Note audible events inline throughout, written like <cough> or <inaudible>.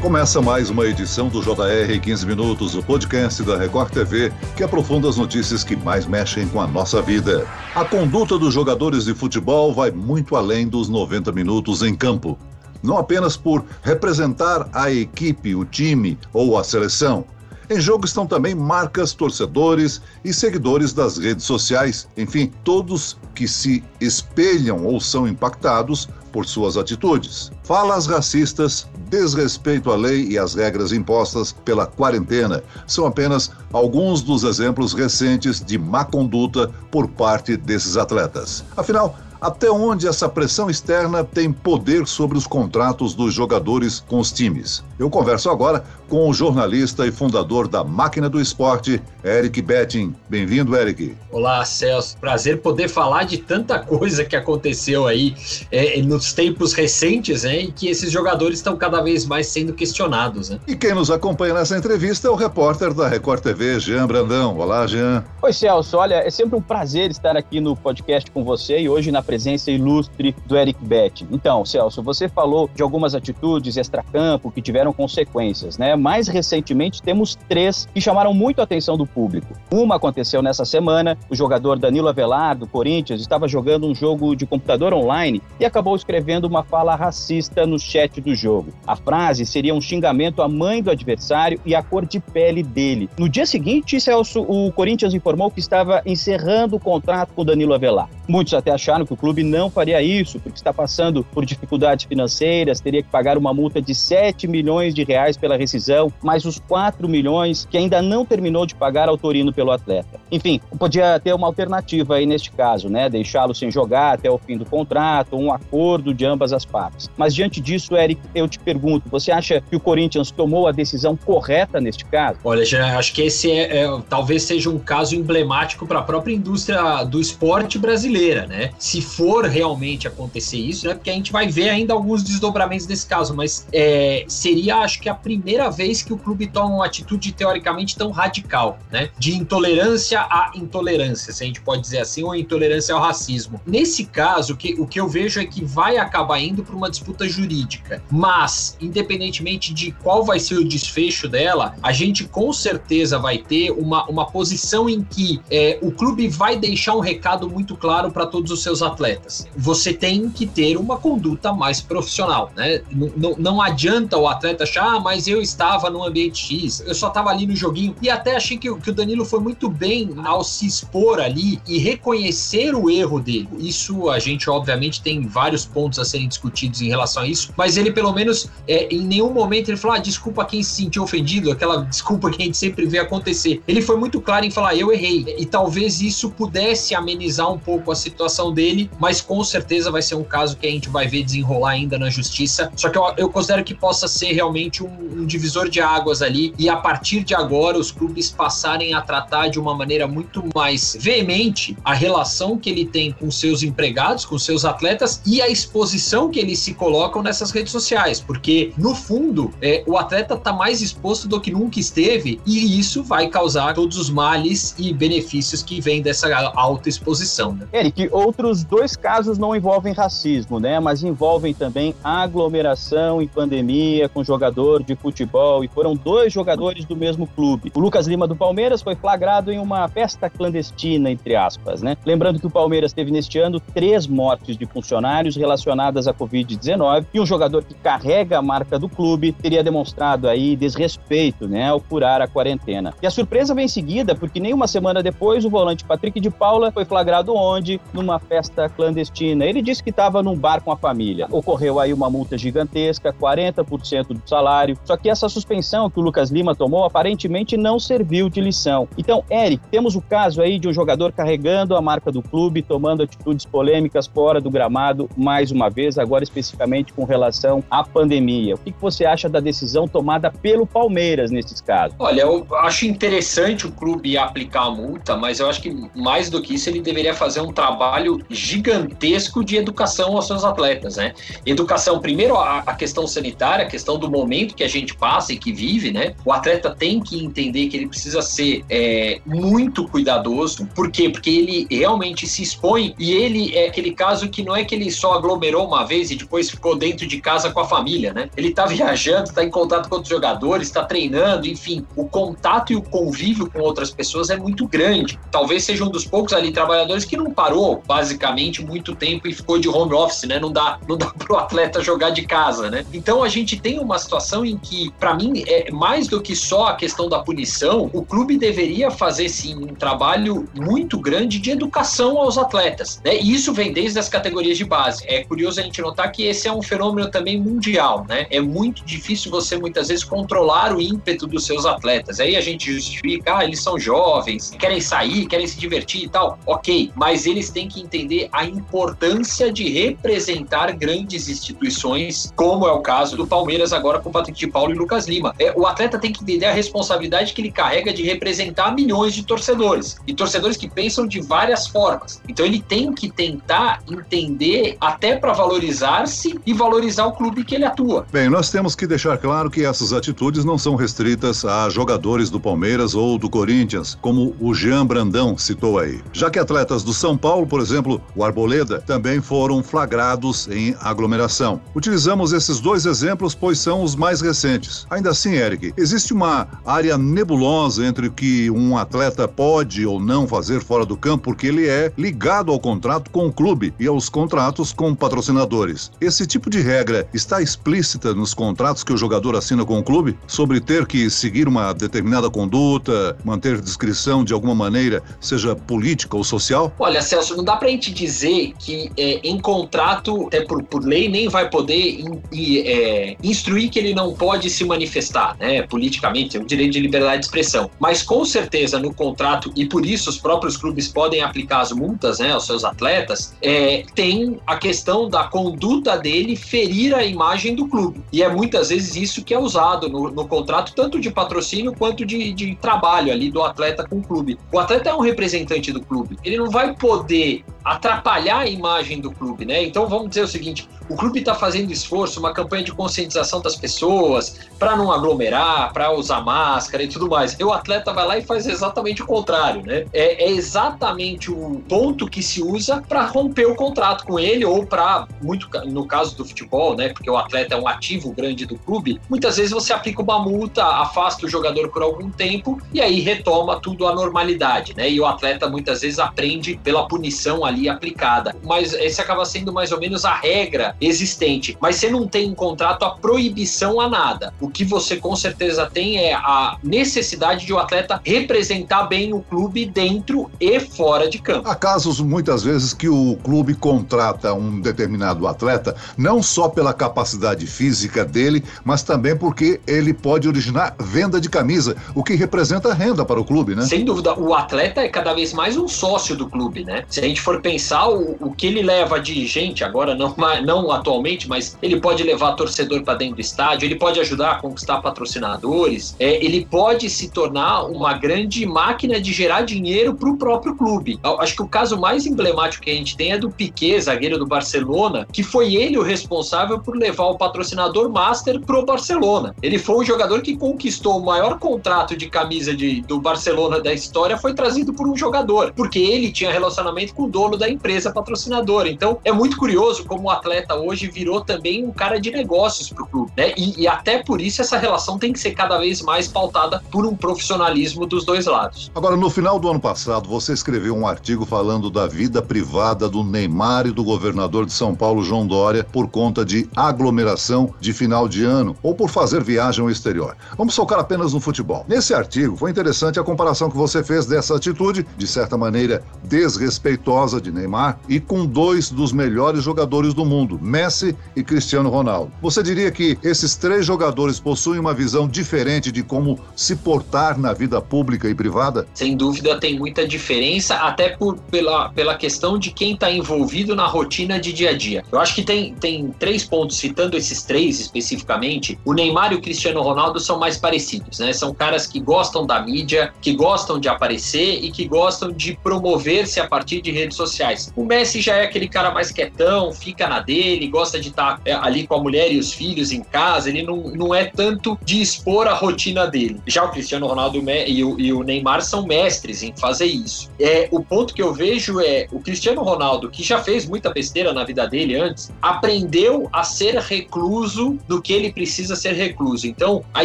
Começa mais uma edição do JR 15 Minutos, o podcast da Record TV, que aprofunda as notícias que mais mexem com a nossa vida. A conduta dos jogadores de futebol vai muito além dos 90 minutos em campo. Não apenas por representar a equipe, o time ou a seleção. Em jogo estão também marcas, torcedores e seguidores das redes sociais, enfim, todos que se espelham ou são impactados por suas atitudes. Falas racistas, desrespeito à lei e às regras impostas pela quarentena são apenas alguns dos exemplos recentes de má conduta por parte desses atletas. Afinal, até onde essa pressão externa tem poder sobre os contratos dos jogadores com os times? Eu converso agora com o jornalista e fundador da Máquina do Esporte, Eric Betting. Bem-vindo, Eric. Olá, Celso. Prazer poder falar de tanta coisa que aconteceu aí é, nos tempos recentes, hein, e que esses jogadores estão cada vez mais sendo questionados. Né? E quem nos acompanha nessa entrevista é o repórter da Record TV, Jean Brandão. Olá, Jean. Oi, Celso. Olha, é sempre um prazer estar aqui no podcast com você e hoje na presença ilustre do Eric Betting. Então, Celso, você falou de algumas atitudes extracampo que tiveram consequências, né? Mais recentemente, temos três que chamaram muito a atenção do público. Uma aconteceu nessa semana, o jogador Danilo Avelar, do Corinthians, estava jogando um jogo de computador online e acabou escrevendo uma fala racista no chat do jogo. A frase seria um xingamento à mãe do adversário e à cor de pele dele. No dia seguinte, Celso, o Corinthians informou que estava encerrando o contrato com Danilo Avelar. Muitos até acharam que o clube não faria isso, porque está passando por dificuldades financeiras, teria que pagar uma multa de 7 milhões de reais pela rescisão, mais os 4 milhões que ainda não terminou de pagar ao Torino pelo atleta. Enfim, podia ter uma alternativa aí neste caso, né? Deixá-lo sem jogar até o fim do contrato, um acordo de ambas as partes. Mas diante disso, Eric, eu te pergunto, você acha que o Corinthians tomou a decisão correta neste caso? Olha, já acho que esse é, é talvez seja um caso emblemático para a própria indústria do esporte brasileira, né? Se for realmente acontecer isso, né? Porque a gente vai ver ainda alguns desdobramentos desse caso, mas é, seria, acho que a primeira vez que o clube toma uma atitude teoricamente tão radical, né? De intolerância à intolerância, se a gente pode dizer assim, ou intolerância ao racismo. Nesse caso, que, o que eu vejo é que vai acabar indo para uma disputa jurídica, mas, independentemente de qual vai ser o desfecho dela, a gente com certeza vai ter uma, uma posição em que é, o clube vai deixar um recado muito claro para todos os seus atletas. Você tem que ter uma conduta mais profissional, né? Não, não adianta o atleta achar, ah, mas eu estava no ambiente X, eu só estava ali no joguinho. E até achei que, que o Danilo foi muito bem ao se expor ali e reconhecer o erro dele. Isso a gente, obviamente, tem vários pontos a serem discutidos em relação a isso, mas ele, pelo menos, é, em nenhum momento ele falou: ah, desculpa quem se sentiu ofendido, aquela <laughs> desculpa que a gente sempre vê acontecer. Ele foi muito claro em falar: eu errei. E talvez isso pudesse amenizar um pouco a situação dele, mas com certeza vai ser um caso que a gente vai ver desenrolar ainda na justiça. Só que eu, eu considero que possa ser realmente um, um divisor de águas ali e a partir de agora os clubes passarem a tratar de uma maneira muito mais veemente a relação que ele tem com seus empregados, com seus atletas e a exposição que eles se colocam nessas redes sociais, porque no fundo é, o atleta está mais exposto do que nunca esteve e isso vai causar todos os males e benefícios que vêm dessa alta exposição. Né? Eric, outros dois casos não envolvem racismo, né, mas envolvem também aglomeração em pandemia com jogador de futebol e foram dois jogadores do mesmo clube. O Lucas Lima do Palmeiras foi flagrado em uma festa clandestina, entre aspas, né? Lembrando que o Palmeiras teve neste ano três mortes de funcionários relacionadas à Covid-19 e um jogador que carrega a marca do clube teria demonstrado aí desrespeito, né, ao furar a quarentena. E a surpresa vem em seguida, porque nem uma semana depois o volante Patrick de Paula foi flagrado onde? Numa festa clandestina. Ele disse que estava num bar com a família. Ocorreu aí uma multa gigantesca, 40% do salário. Só que essa suspensão que o Lucas Lima tomou aparentemente não serviu de lição. Então, Eric, temos o caso aí de um jogador carregando a marca do clube, tomando atitudes polêmicas fora do gramado, mais uma vez, agora especificamente com relação à pandemia. O que você acha da decisão tomada pelo Palmeiras nesses casos? Olha, eu acho interessante o clube aplicar a multa, mas eu acho que mais do que isso, ele deveria fazer um trabalho gigantesco de educação aos seus atletas, né? Educação, primeiro, a, questão sanitária, a questão do momento que a gente passa e que vive, né? O atleta tem que entender que ele precisa ser é, muito cuidadoso. Por quê? Porque ele realmente se expõe e ele é aquele caso que não é que ele só aglomerou uma vez e depois ficou dentro de casa com a família, né? Ele tá <laughs> viajando, tá em contato com outros jogadores, está treinando, enfim, o contato e o convívio com outras pessoas é muito grande. Talvez seja um dos poucos ali trabalhadores que não parou basicamente muito tempo e ficou de home office, né? Não dá, não dá <laughs> pro atleta jogar de casa, né? Então a gente tem uma situação em que, para mim, é mais do que só a questão da punição, o clube deveria fazer sim um trabalho muito grande de educação aos atletas, né? E isso vem desde as categorias de base. É curioso a gente notar que esse é um fenômeno também mundial, né? É muito difícil você muitas vezes controlar o ímpeto dos seus atletas. Aí a gente justifica, ah, eles são jovens, querem sair, querem se divertir e tal. Ok, mas eles têm que entender a importância de representar grandes instituições, como é o caso do Palmeiras agora com Patrick de Paulo e Lucas Lima. É, o atleta tem que entender a responsabilidade que ele carrega de representar milhões de torcedores e torcedores que pensam de várias formas. Então ele tem que tentar entender até para valorizar-se e valorizar o clube que ele atua. Bem, nós temos que deixar claro que essas atitudes não são restritas a jogadores do Palmeiras ou do Corinthians, como o Jean Brandão citou aí. Já que atletas do São Paulo, por exemplo, o Arboleda, também foram flagrados em aglomeração. Utilizamos esses dois exemplos, pois são os mais recentes. Ainda assim, Eric, existe uma área nebulosa entre o que um atleta pode ou não fazer fora do campo, porque ele é ligado ao contrato com o clube e aos contratos com patrocinadores. Esse tipo de regra está explícita nos contratos que o jogador assina com o clube sobre ter que seguir uma determinada conduta, manter discrição de alguma maneira, seja política ou social? Olha, Celso, não dá pra gente dizer que é, em contrato, até por, por lei, nem vai poder in, é, instruir que ele não pode se manifestar, né, politicamente, é o direito de liberdade de expressão. Mas com certeza no contrato, e por isso os próprios clubes podem aplicar as multas né, aos seus atletas, é, tem a questão da conduta dele ferir a imagem do clube. E é muitas vezes isso que é usado no, no contrato, tanto de patrocínio quanto de, de trabalho ali do atleta com o clube. O atleta é um representante do clube. Ele não vai poder atrapalhar a imagem do clube, né? Então vamos dizer o seguinte: o clube está fazendo esforço, uma campanha de conscientização das pessoas para não aglomerar, para usar máscara e tudo mais. E o atleta vai lá e faz exatamente o contrário, né? É, é exatamente o ponto que se usa para romper o contrato com ele ou para muito no caso do futebol, né? Porque o atleta é um ativo grande do clube. Muitas vezes você aplica uma multa, afasta o jogador por algum tempo e aí retoma tudo à normalidade, né? E o atleta muitas vezes aprende pela punição ali aplicada. Mas esse acaba sendo mais ou menos a regra existente. Mas você não tem em contrato a proibição a nada. O que você com certeza tem é a necessidade de o atleta representar bem o clube dentro e fora de campo. Há casos muitas vezes que o clube contrata um determinado atleta não só pela capacidade física dele, mas também porque ele pode originar venda de camisa, o que representa renda para o clube, né? Sem dúvida, o atleta é cada vez mais um sócio do clube, né? Se a gente for pensar o, o que ele leva de gente, agora não, não atualmente, mas ele pode levar torcedor para dentro do estádio, ele pode ajudar a conquistar patrocinadores, é, ele pode se tornar uma grande máquina de gerar dinheiro para o próprio clube. Acho que o caso mais emblemático que a gente tem é do Piquet, zagueiro do Barcelona, que foi ele o responsável por levar o patrocinador Master pro Barcelona. Ele foi um jogador que conquistou o maior contrato de camisa de, do Barcelona da história, foi trazido por um jogador, porque ele tinha relacionamento com o dono da empresa patrocinadora. Então é muito curioso como o atleta hoje virou também um cara de negócios para o clube, né? E, e, até por isso essa relação tem que ser cada vez mais pautada por um profissionalismo dos dois lados. Agora, no final do ano passado, você escreveu um artigo falando da vida privada do Neymar e do governador de São Paulo, João Dória, por conta de aglomeração de final de ano ou por fazer viagem ao exterior. Vamos focar apenas no futebol. Nesse artigo, foi interessante a comparação que você fez dessa atitude, de certa maneira desrespeitosa de Neymar, e com dois dos melhores jogadores do mundo, Messi e Cristiano Ronaldo. Você diria que esses três jogadores possuem uma visão diferente de como se portar na vida pública e privada? Sem dúvida tem muita diferença, até por, pela, pela questão de quem está envolvido na rotina de dia a dia. Eu acho que tem, tem três pontos, citando esses três especificamente. O Neymar e o Cristiano Ronaldo são mais parecidos, né? São caras que gostam da mídia, que gostam de aparecer e que gostam de promover-se a partir de redes sociais sociais. O Messi já é aquele cara mais quietão, fica na dele, gosta de estar tá, é, ali com a mulher e os filhos em casa, ele não, não é tanto de expor a rotina dele. Já o Cristiano Ronaldo e o, e o Neymar são mestres em fazer isso. É, o ponto que eu vejo é o Cristiano Ronaldo, que já fez muita besteira na vida dele antes, aprendeu a ser recluso do que ele precisa ser recluso. Então, a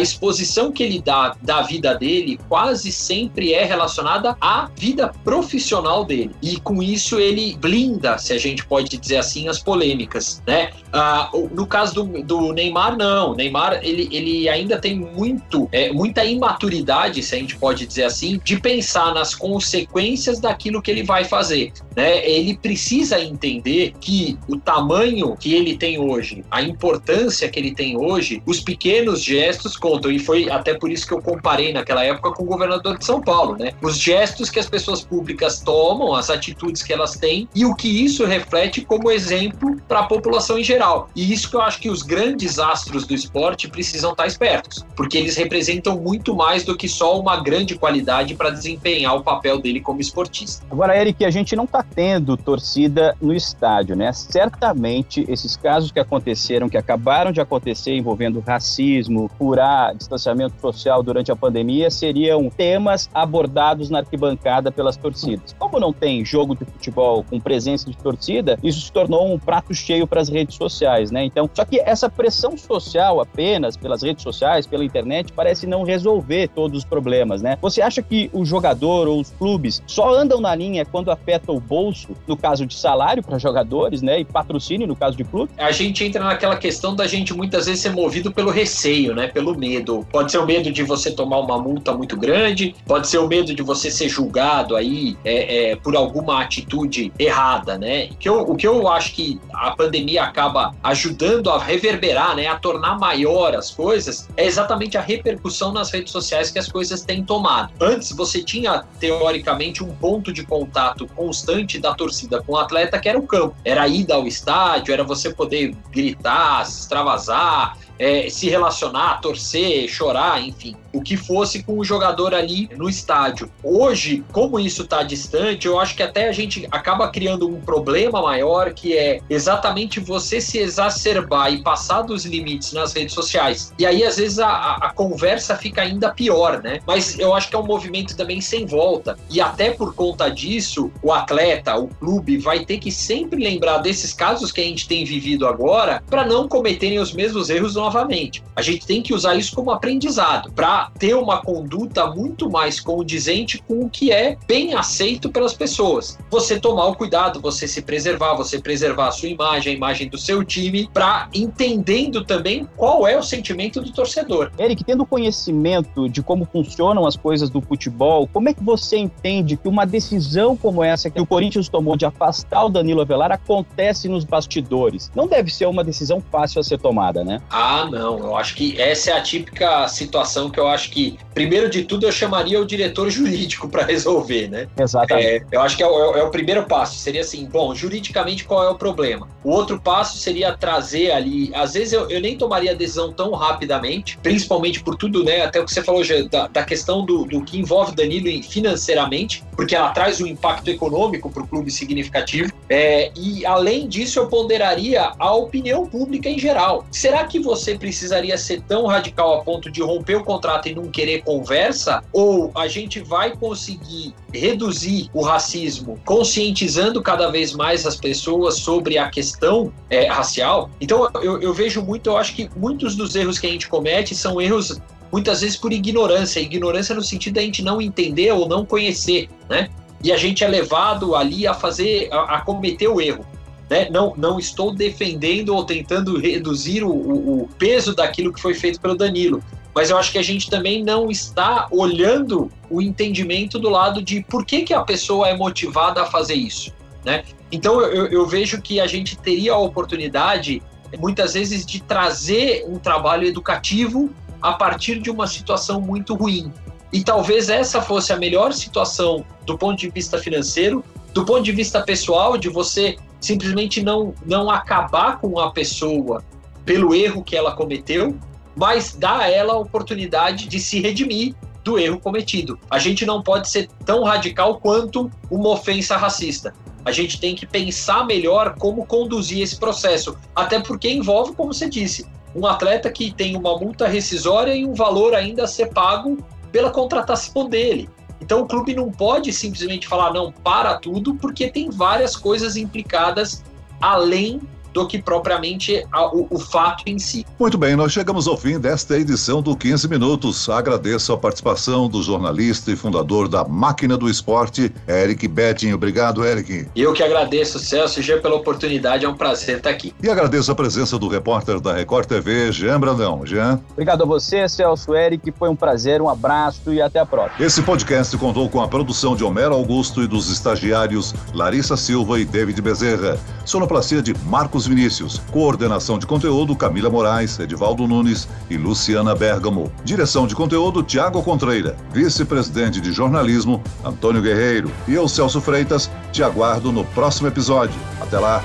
exposição que ele dá da vida dele quase sempre é relacionada à vida profissional dele. E com isso ele blinda, se a gente pode dizer assim, as polêmicas, né? Ah, no caso do, do Neymar, não. O Neymar, ele, ele ainda tem muito, é, muita imaturidade, se a gente pode dizer assim, de pensar nas consequências daquilo que ele vai fazer. Né? Ele precisa entender que o tamanho que ele tem hoje, a importância que ele tem hoje, os pequenos gestos contam. E foi até por isso que eu comparei naquela época com o governador de São Paulo, né? Os gestos que as pessoas públicas tomam, as atitudes que elas têm e o que isso reflete como exemplo para a população em geral. E isso que eu acho que os grandes astros do esporte precisam estar espertos, porque eles representam muito mais do que só uma grande qualidade para desempenhar o papel dele como esportista. Agora, Eric, a gente não está tendo torcida no estádio, né? Certamente esses casos que aconteceram, que acabaram de acontecer envolvendo racismo, curar, distanciamento social durante a pandemia, seriam temas abordados na arquibancada pelas torcidas. Como não tem jogo de futebol com presença de torcida, isso se tornou um prato cheio para as redes sociais, né? Então, só que essa pressão social apenas pelas redes sociais, pela internet, parece não resolver todos os problemas, né? Você acha que o jogador ou os clubes só andam na linha quando afeta o bolso, no caso de salário para jogadores, né? E patrocínio no caso de clube? A gente entra naquela questão da gente muitas vezes ser movido pelo receio, né? Pelo medo. Pode ser o medo de você tomar uma multa muito grande, pode ser o medo de você ser julgado aí é, é, por alguma atitude errada, né? Que eu, o que eu acho que a pandemia acaba ajudando a reverberar, né? A tornar maior as coisas, é exatamente a repercussão nas redes sociais que as coisas têm tomado. Antes você tinha teoricamente um ponto de contato constante da torcida com o atleta que era o campo. Era a ida ao estádio, era você poder gritar, se extravasar, é, se relacionar, torcer, chorar, enfim o que fosse com o jogador ali no estádio. Hoje, como isso está distante, eu acho que até a gente acaba criando um problema maior que é exatamente você se exacerbar e passar dos limites nas redes sociais. E aí, às vezes, a, a conversa fica ainda pior, né? Mas eu acho que é um movimento também sem volta. E até por conta disso, o atleta, o clube, vai ter que sempre lembrar desses casos que a gente tem vivido agora para não cometerem os mesmos erros novamente. A gente tem que usar isso como aprendizado para ter uma conduta muito mais condizente com o que é bem aceito pelas pessoas. Você tomar o cuidado, você se preservar, você preservar a sua imagem, a imagem do seu time, para entendendo também qual é o sentimento do torcedor. Eric, tendo conhecimento de como funcionam as coisas do futebol, como é que você entende que uma decisão como essa que o Corinthians tomou de afastar o Danilo Avelar acontece nos bastidores? Não deve ser uma decisão fácil a ser tomada, né? Ah, não. Eu acho que essa é a típica situação que eu acho que, primeiro de tudo, eu chamaria o diretor jurídico para resolver, né? Exatamente. É, eu acho que é o, é o, primeiro passo. Seria assim, bom, juridicamente qual é o problema? O outro passo seria trazer ali. Às vezes eu, eu nem tomaria a decisão tão rapidamente, principalmente por tudo, né? Até o que você falou da, da questão do, do que envolve Danilo financeiramente, porque ela traz um impacto econômico para o clube significativo. É, e além disso, eu ponderaria a opinião pública em geral. Será que você precisaria ser tão radical a ponto de romper o contrato e não querer conversa, ou a gente vai conseguir reduzir o racismo conscientizando cada vez mais as pessoas sobre a questão é, racial. Então eu, eu vejo muito, eu acho que muitos dos erros que a gente comete são erros muitas vezes por ignorância, ignorância no sentido da gente não entender ou não conhecer, né? E a gente é levado ali a fazer, a, a cometer o erro. Né? Não, não estou defendendo ou tentando reduzir o, o, o, peso daquilo que foi feito pelo Danilo mas eu acho que a gente também não está olhando o entendimento do lado de por que, que a pessoa é motivada a fazer isso, né? Então eu, eu vejo que a gente teria a oportunidade, muitas vezes, de trazer um trabalho educativo a partir de uma situação muito ruim. E talvez essa fosse a melhor situação do ponto de vista financeiro, do ponto de vista pessoal, de você simplesmente não, não acabar com a pessoa pelo erro que ela cometeu, mas dá a ela a oportunidade de se redimir do erro cometido. A gente não pode ser tão radical quanto uma ofensa racista. a gente tem que pensar melhor como conduzir esse processo, até porque envolve, como você disse, um atleta que tem uma multa rescisória e um valor ainda a ser pago pela contratação dele. Então o clube não pode simplesmente falar não, para tudo, porque tem várias coisas implicadas além do que propriamente a, o, o, fato em si. Muito bem, nós chegamos ao fim desta edição do 15 Minutos. Agradeço a participação do jornalista e fundador da Máquina do Esporte, Eric Betting. Obrigado, Eric. Eu que agradeço, Celso, Jean, pela oportunidade. É um prazer estar aqui. E agradeço a presença do repórter da Record TV, Jean Brandão. Jean. Obrigado a você, Celso, Eric. Foi um prazer, um abraço e até a próxima. Esse podcast contou com a produção de Homero Augusto e dos estagiários Larissa Silva e David Bezerra. Sonoplastia de Marcos Vinícius. Coordenação de conteúdo Camila Moraes, Edivaldo Nunes e Luciana Bergamo. Direção de conteúdo Tiago Contreira. Vice-presidente de jornalismo Antônio Guerreiro. E eu, Celso Freitas, te aguardo no próximo episódio. Até lá!